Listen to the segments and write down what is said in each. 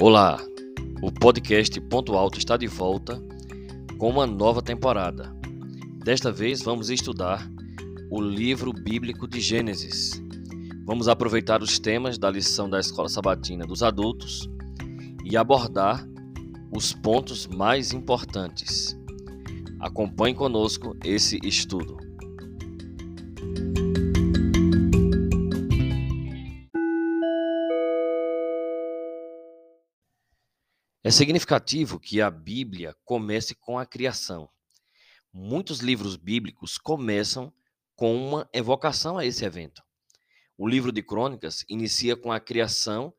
Olá, o podcast Ponto Alto está de volta com uma nova temporada. Desta vez vamos estudar o livro bíblico de Gênesis. Vamos aproveitar os temas da lição da Escola Sabatina dos Adultos e abordar os pontos mais importantes. Acompanhe conosco esse estudo. É significativo que a Bíblia comece com a criação. Muitos livros bíblicos começam com uma evocação a esse evento. O livro de Crônicas inicia com a criação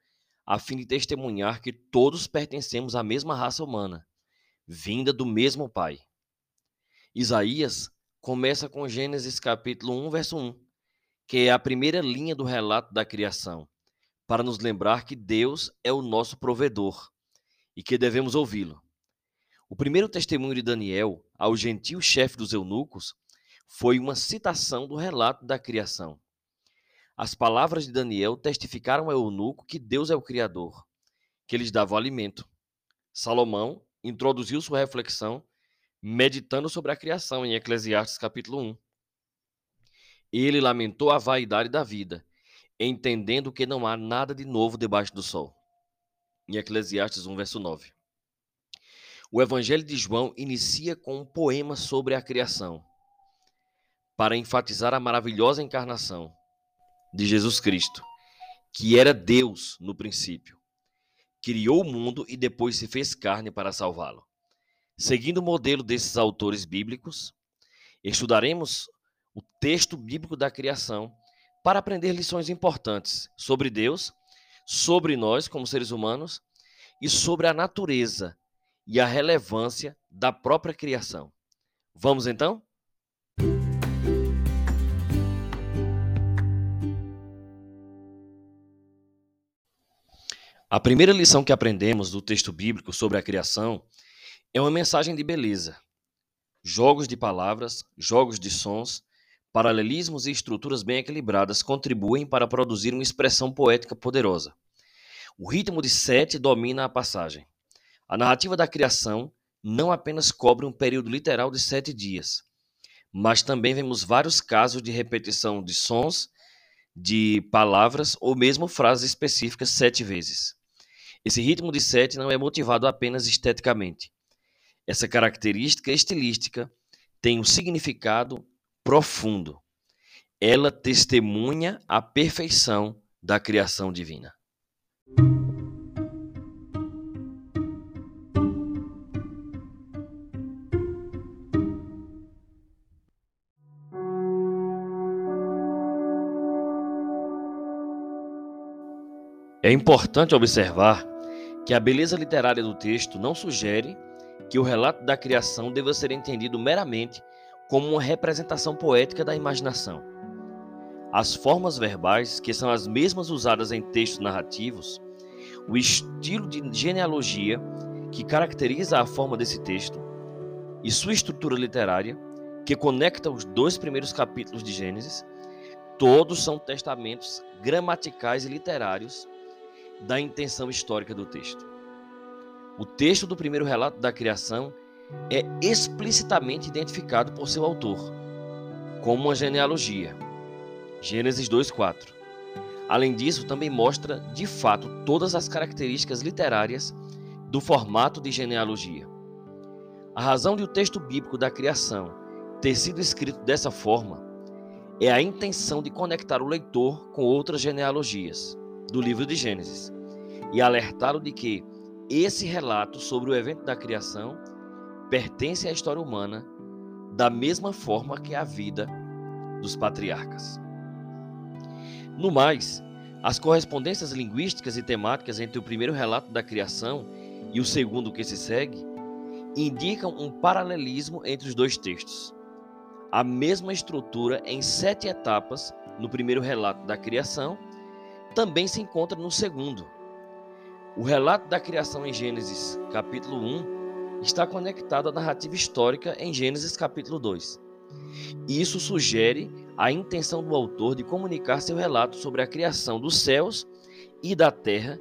a fim de testemunhar que todos pertencemos à mesma raça humana, vinda do mesmo Pai. Isaías começa com Gênesis capítulo 1, verso 1, que é a primeira linha do relato da criação, para nos lembrar que Deus é o nosso provedor e que devemos ouvi-lo. O primeiro testemunho de Daniel ao gentil chefe dos eunucos foi uma citação do relato da criação. As palavras de Daniel testificaram ao eunuco que Deus é o Criador, que lhes dava o alimento. Salomão introduziu sua reflexão meditando sobre a criação em Eclesiastes capítulo 1. Ele lamentou a vaidade da vida, entendendo que não há nada de novo debaixo do sol em Eclesiastes 1, verso 9. O Evangelho de João inicia com um poema sobre a criação, para enfatizar a maravilhosa encarnação de Jesus Cristo, que era Deus no princípio. Criou o mundo e depois se fez carne para salvá-lo. Seguindo o modelo desses autores bíblicos, estudaremos o texto bíblico da criação para aprender lições importantes sobre Deus sobre nós como seres humanos e sobre a natureza e a relevância da própria criação. Vamos então? A primeira lição que aprendemos do texto bíblico sobre a criação é uma mensagem de beleza. Jogos de palavras, jogos de sons, Paralelismos e estruturas bem equilibradas contribuem para produzir uma expressão poética poderosa. O ritmo de sete domina a passagem. A narrativa da criação não apenas cobre um período literal de sete dias, mas também vemos vários casos de repetição de sons, de palavras ou mesmo frases específicas sete vezes. Esse ritmo de sete não é motivado apenas esteticamente. Essa característica estilística tem um significado profundo. Ela testemunha a perfeição da criação divina. É importante observar que a beleza literária do texto não sugere que o relato da criação deva ser entendido meramente como uma representação poética da imaginação. As formas verbais, que são as mesmas usadas em textos narrativos, o estilo de genealogia que caracteriza a forma desse texto e sua estrutura literária, que conecta os dois primeiros capítulos de Gênesis, todos são testamentos gramaticais e literários da intenção histórica do texto. O texto do primeiro relato da criação é explicitamente identificado por seu autor, como uma genealogia. Gênesis 2:4. Além disso, também mostra de fato todas as características literárias do formato de genealogia. A razão de o texto bíblico da criação ter sido escrito dessa forma é a intenção de conectar o leitor com outras genealogias do livro de Gênesis e alertá-lo de que esse relato sobre o evento da criação pertence à história humana da mesma forma que a vida dos patriarcas. No mais, as correspondências linguísticas e temáticas entre o primeiro relato da criação e o segundo que se segue indicam um paralelismo entre os dois textos. A mesma estrutura em sete etapas no primeiro relato da criação também se encontra no segundo. O relato da criação em Gênesis, capítulo 1, está conectado à narrativa histórica em Gênesis capítulo 2. Isso sugere a intenção do autor de comunicar seu relato sobre a criação dos céus e da terra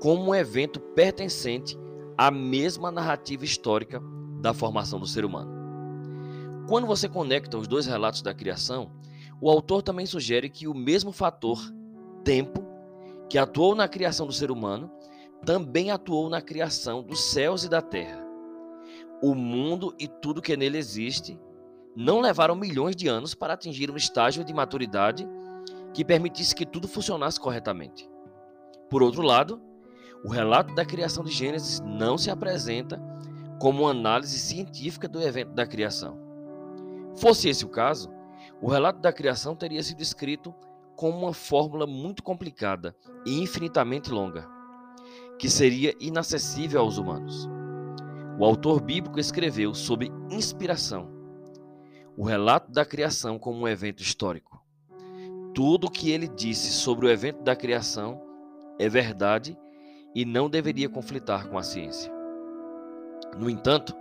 como um evento pertencente à mesma narrativa histórica da formação do ser humano. Quando você conecta os dois relatos da criação, o autor também sugere que o mesmo fator, tempo, que atuou na criação do ser humano, também atuou na criação dos céus e da terra. O mundo e tudo que nele existe não levaram milhões de anos para atingir um estágio de maturidade que permitisse que tudo funcionasse corretamente. Por outro lado, o relato da criação de Gênesis não se apresenta como uma análise científica do evento da criação. Fosse esse o caso, o relato da criação teria sido escrito como uma fórmula muito complicada e infinitamente longa, que seria inacessível aos humanos. O autor bíblico escreveu sob inspiração o relato da criação como um evento histórico. Tudo o que ele disse sobre o evento da criação é verdade e não deveria conflitar com a ciência. No entanto,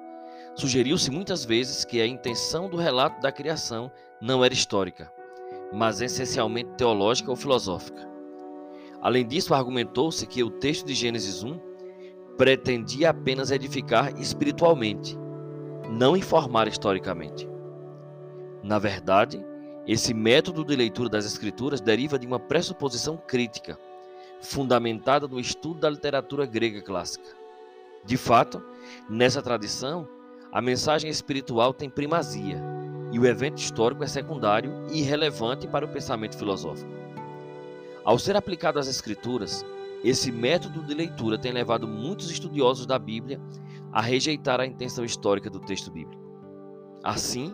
sugeriu-se muitas vezes que a intenção do relato da criação não era histórica, mas essencialmente teológica ou filosófica. Além disso, argumentou-se que o texto de Gênesis 1 pretendia apenas edificar espiritualmente, não informar historicamente. Na verdade, esse método de leitura das Escrituras deriva de uma pressuposição crítica, fundamentada no estudo da literatura grega clássica. De fato, nessa tradição, a mensagem espiritual tem primazia e o evento histórico é secundário e irrelevante para o pensamento filosófico. Ao ser aplicado às Escrituras, esse método de leitura tem levado muitos estudiosos da Bíblia a rejeitar a intenção histórica do texto bíblico. Assim,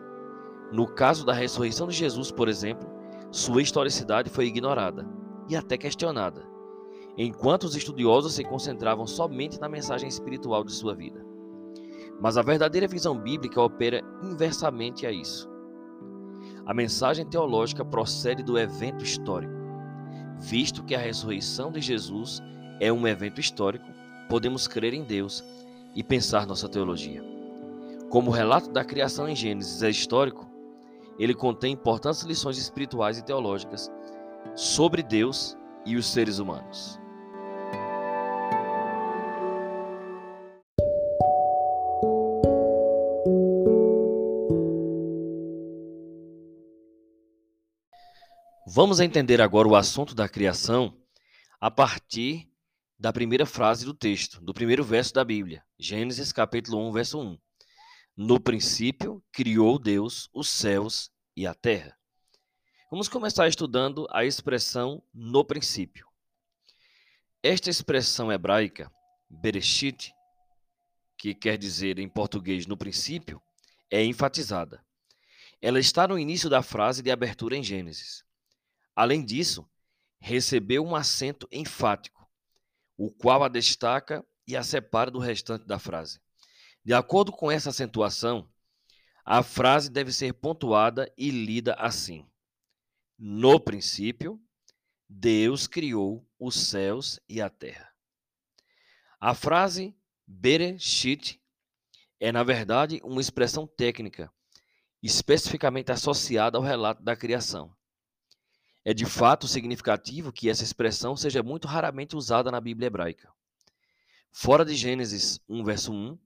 no caso da ressurreição de Jesus, por exemplo, sua historicidade foi ignorada e até questionada, enquanto os estudiosos se concentravam somente na mensagem espiritual de sua vida. Mas a verdadeira visão bíblica opera inversamente a isso. A mensagem teológica procede do evento histórico. Visto que a ressurreição de Jesus é um evento histórico, podemos crer em Deus e pensar nossa teologia. Como o relato da criação em Gênesis é histórico, ele contém importantes lições espirituais e teológicas sobre Deus e os seres humanos. Vamos entender agora o assunto da criação a partir da primeira frase do texto, do primeiro verso da Bíblia, Gênesis capítulo 1, verso 1. No princípio, criou Deus os céus e a terra. Vamos começar estudando a expressão no princípio. Esta expressão hebraica, Bereshit, que quer dizer em português no princípio, é enfatizada. Ela está no início da frase de abertura em Gênesis. Além disso, recebeu um acento enfático, o qual a destaca e a separa do restante da frase. De acordo com essa acentuação, a frase deve ser pontuada e lida assim: No princípio, Deus criou os céus e a terra. A frase Bereshit é, na verdade, uma expressão técnica, especificamente associada ao relato da criação. É de fato significativo que essa expressão seja muito raramente usada na Bíblia hebraica. Fora de Gênesis 1, verso 1,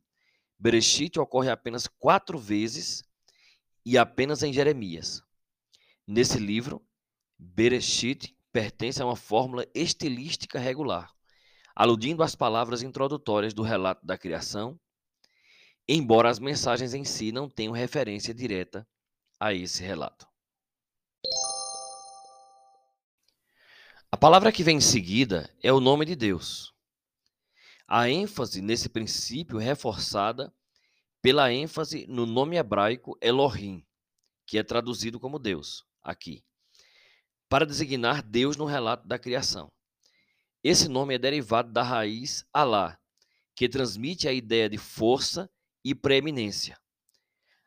Bereshit ocorre apenas quatro vezes e apenas em Jeremias. Nesse livro, Bereshit pertence a uma fórmula estilística regular, aludindo às palavras introdutórias do relato da criação, embora as mensagens em si não tenham referência direta a esse relato. A palavra que vem em seguida é o nome de Deus. A ênfase nesse princípio é reforçada pela ênfase no nome hebraico Elohim, que é traduzido como Deus aqui, para designar Deus no relato da criação. Esse nome é derivado da raiz Alá, que transmite a ideia de força e preeminência.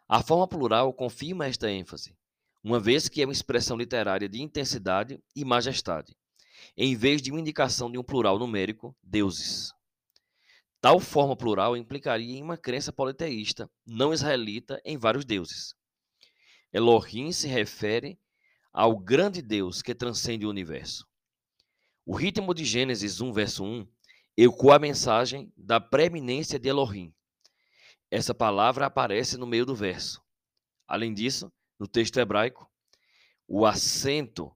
A forma plural confirma esta ênfase, uma vez que é uma expressão literária de intensidade e majestade, em vez de uma indicação de um plural numérico, deuses. Tal forma plural implicaria em uma crença politeísta, não israelita, em vários deuses. Elohim se refere ao grande Deus que transcende o universo. O ritmo de Gênesis 1, verso 1, ecoa a mensagem da preeminência de Elohim. Essa palavra aparece no meio do verso. Além disso, no texto hebraico, o acento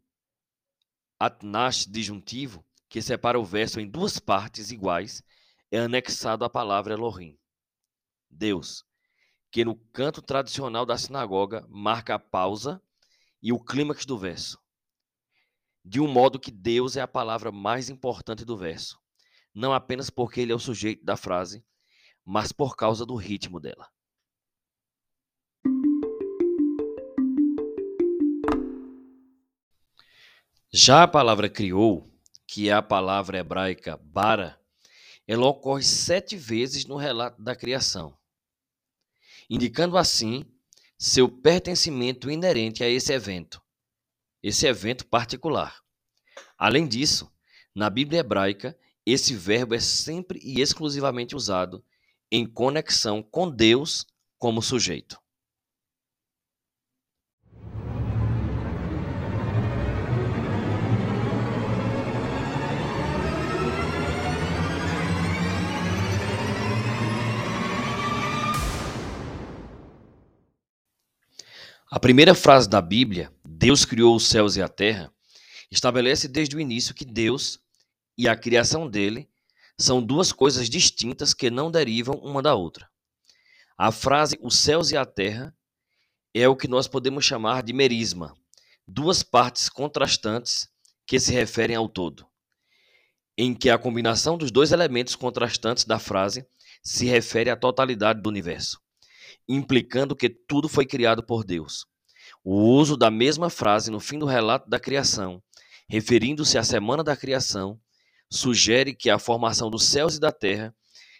atnash disjuntivo, que separa o verso em duas partes iguais, é anexado à palavra Elohim, Deus, que no canto tradicional da sinagoga marca a pausa e o clímax do verso. De um modo que Deus é a palavra mais importante do verso, não apenas porque ele é o sujeito da frase, mas por causa do ritmo dela. Já a palavra criou, que é a palavra hebraica bara, ela ocorre sete vezes no relato da criação, indicando assim seu pertencimento inerente a esse evento, esse evento particular. Além disso, na Bíblia hebraica, esse verbo é sempre e exclusivamente usado em conexão com Deus como sujeito. Primeira frase da Bíblia, Deus criou os céus e a terra, estabelece desde o início que Deus e a criação dele são duas coisas distintas que não derivam uma da outra. A frase os céus e a terra é o que nós podemos chamar de merisma, duas partes contrastantes que se referem ao todo, em que a combinação dos dois elementos contrastantes da frase se refere à totalidade do universo implicando que tudo foi criado por Deus. O uso da mesma frase no fim do relato da criação, referindo-se à semana da criação, sugere que a formação dos céus e da terra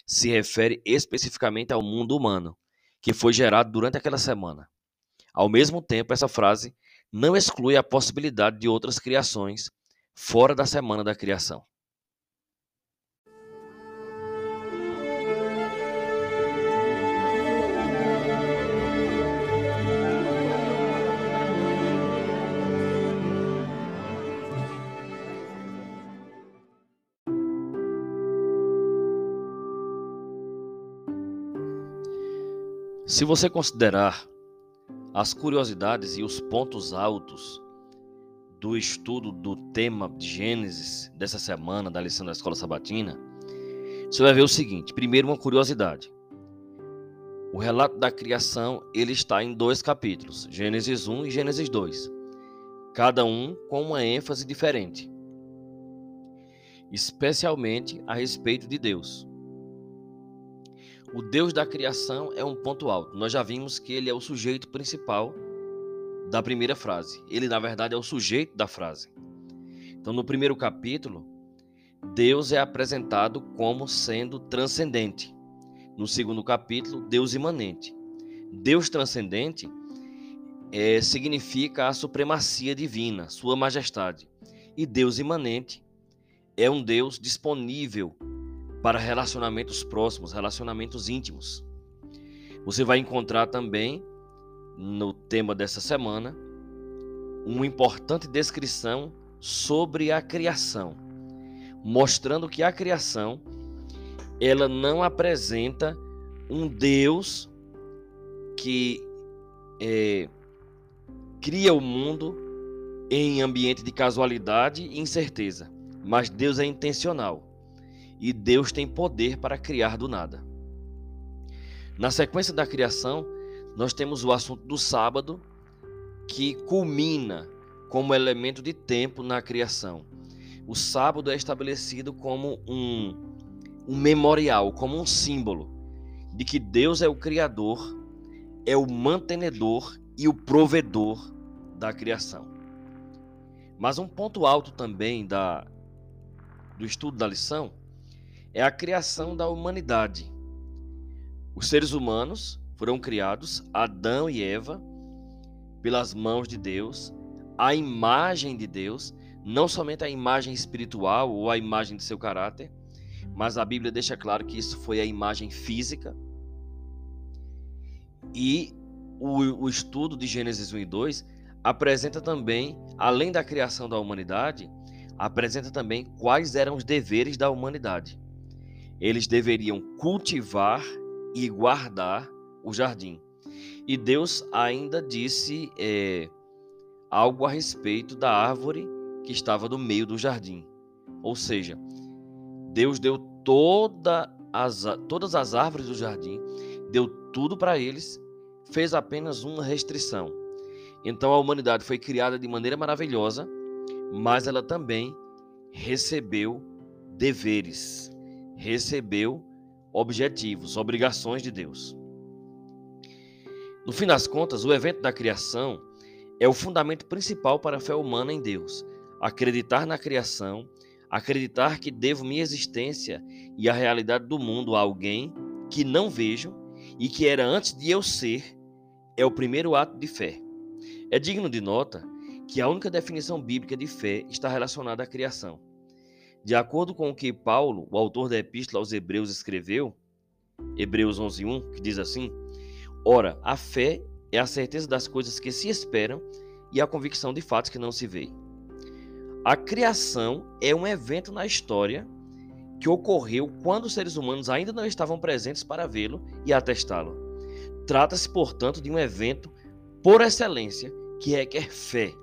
se refere especificamente ao mundo humano, que foi gerado durante aquela semana. Ao mesmo tempo, essa frase não exclui a possibilidade de outras criações fora da semana da criação. Se você considerar as curiosidades e os pontos altos do estudo do tema de Gênesis dessa semana, da lição da Escola Sabatina, você vai ver o seguinte: primeiro, uma curiosidade. O relato da criação ele está em dois capítulos, Gênesis 1 e Gênesis 2, cada um com uma ênfase diferente, especialmente a respeito de Deus. O Deus da criação é um ponto alto. Nós já vimos que ele é o sujeito principal da primeira frase. Ele, na verdade, é o sujeito da frase. Então, no primeiro capítulo, Deus é apresentado como sendo transcendente. No segundo capítulo, Deus imanente. Deus transcendente é, significa a supremacia divina, sua majestade. E Deus imanente é um Deus disponível para relacionamentos próximos, relacionamentos íntimos. Você vai encontrar também no tema dessa semana uma importante descrição sobre a criação, mostrando que a criação ela não apresenta um Deus que é, cria o mundo em ambiente de casualidade e incerteza, mas Deus é intencional e Deus tem poder para criar do nada. Na sequência da criação, nós temos o assunto do sábado, que culmina como elemento de tempo na criação. O sábado é estabelecido como um, um memorial, como um símbolo de que Deus é o Criador, é o mantenedor e o provedor da criação. Mas um ponto alto também da, do estudo da lição é a criação da humanidade. Os seres humanos foram criados, Adão e Eva, pelas mãos de Deus, a imagem de Deus, não somente a imagem espiritual ou a imagem de seu caráter, mas a Bíblia deixa claro que isso foi a imagem física. E o, o estudo de Gênesis 1 e 2 apresenta também, além da criação da humanidade, apresenta também quais eram os deveres da humanidade. Eles deveriam cultivar e guardar o jardim. E Deus ainda disse é, algo a respeito da árvore que estava no meio do jardim. Ou seja, Deus deu toda as, todas as árvores do jardim, deu tudo para eles, fez apenas uma restrição. Então a humanidade foi criada de maneira maravilhosa, mas ela também recebeu deveres, recebeu objetivos, obrigações de Deus. No fim das contas, o evento da criação é o fundamento principal para a fé humana em Deus. Acreditar na criação, acreditar que devo minha existência e a realidade do mundo a alguém que não vejo e que era antes de eu ser, é o primeiro ato de fé. É digno de nota que a única definição bíblica de fé está relacionada à criação. De acordo com o que Paulo, o autor da Epístola aos Hebreus, escreveu, Hebreus 11:1, que diz assim: Ora, a fé é a certeza das coisas que se esperam e a convicção de fatos que não se veem. A criação é um evento na história que ocorreu quando os seres humanos ainda não estavam presentes para vê-lo e atestá-lo. Trata-se, portanto, de um evento por excelência que requer fé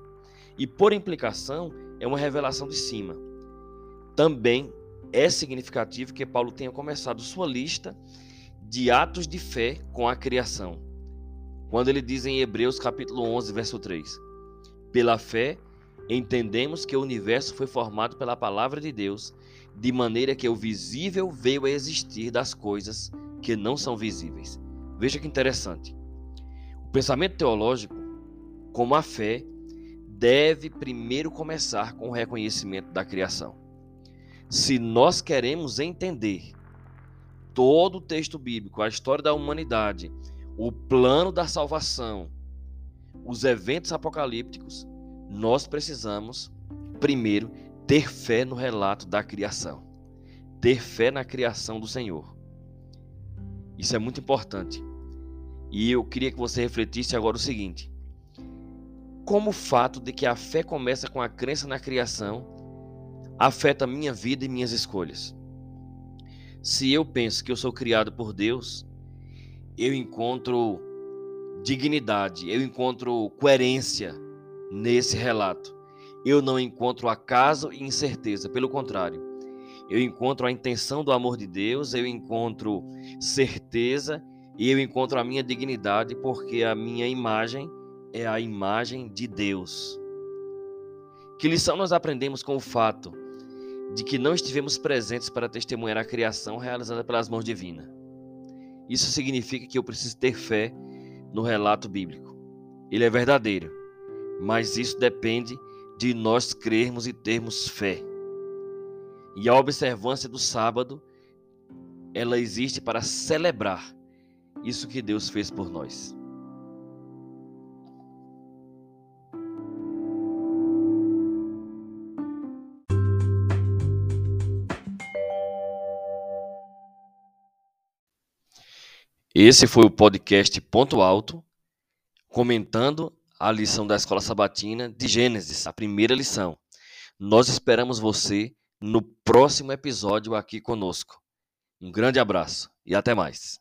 e, por implicação, é uma revelação de cima. Também é significativo que Paulo tenha começado sua lista de atos de fé com a criação. Quando ele diz em Hebreus capítulo 11, verso 3: Pela fé entendemos que o universo foi formado pela palavra de Deus, de maneira que o visível veio a existir das coisas que não são visíveis. Veja que interessante. O pensamento teológico, como a fé, deve primeiro começar com o reconhecimento da criação. Se nós queremos entender todo o texto bíblico, a história da humanidade, o plano da salvação, os eventos apocalípticos, nós precisamos, primeiro, ter fé no relato da criação, ter fé na criação do Senhor. Isso é muito importante. E eu queria que você refletisse agora o seguinte: como o fato de que a fé começa com a crença na criação afeta minha vida e minhas escolhas. Se eu penso que eu sou criado por Deus, eu encontro dignidade, eu encontro coerência nesse relato. Eu não encontro acaso e incerteza, pelo contrário. Eu encontro a intenção do amor de Deus, eu encontro certeza e eu encontro a minha dignidade, porque a minha imagem é a imagem de Deus. Que lição nós aprendemos com o fato de que não estivemos presentes para testemunhar a criação realizada pelas mãos divinas. Isso significa que eu preciso ter fé no relato bíblico. Ele é verdadeiro, mas isso depende de nós crermos e termos fé. E a observância do sábado, ela existe para celebrar isso que Deus fez por nós. Esse foi o podcast Ponto Alto, comentando a lição da Escola Sabatina de Gênesis, a primeira lição. Nós esperamos você no próximo episódio aqui conosco. Um grande abraço e até mais.